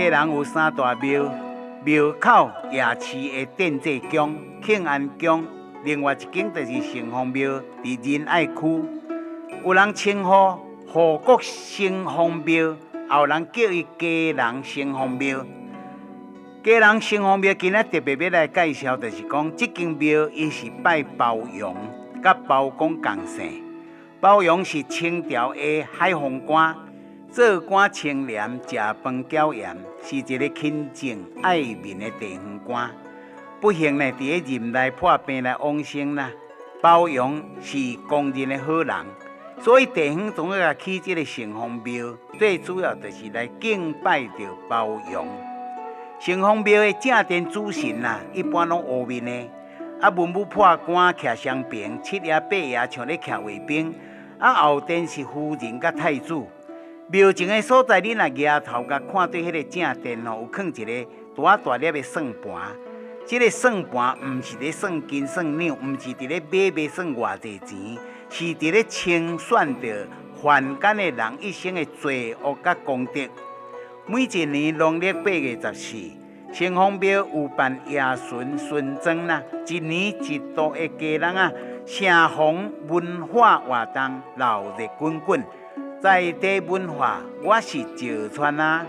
家人有三大庙，庙口夜市的电济宫、庆安宫，另外一间就是城隍庙，伫仁爱区。有人称呼护国城隍庙，也有人叫伊家人城隍庙。家人城隍庙今仔特别要来介绍，就是讲这间庙伊是拜包容，甲包公共姓。包容是清朝的海风官，做官清廉，食饭娇严，是一个勤政爱民的地方官。不幸呢，伫个任内破病来往生啦。包容是公认的好人，所以地方总要起这个城隍庙，最主要就是来敬拜着包容。城隍庙的正殿主神呐，一般拢乌面的，啊，文武破官徛双边，七爷八爷像咧徛卫兵。啊，后殿是夫人甲太子。庙前的所在，你若抬头甲看对迄个正殿吼，有放一个大大粒的算盘。这个算盘毋是伫算金算两，毋是伫咧买卖算偌济钱，是伫咧清算着凡间的人一生的罪恶甲功德。每一年农历八月十四，城隍庙有办爷巡巡庄啦，一年一度的家人啊。城隍文化活动闹热滚滚，在地文化我是石川啊。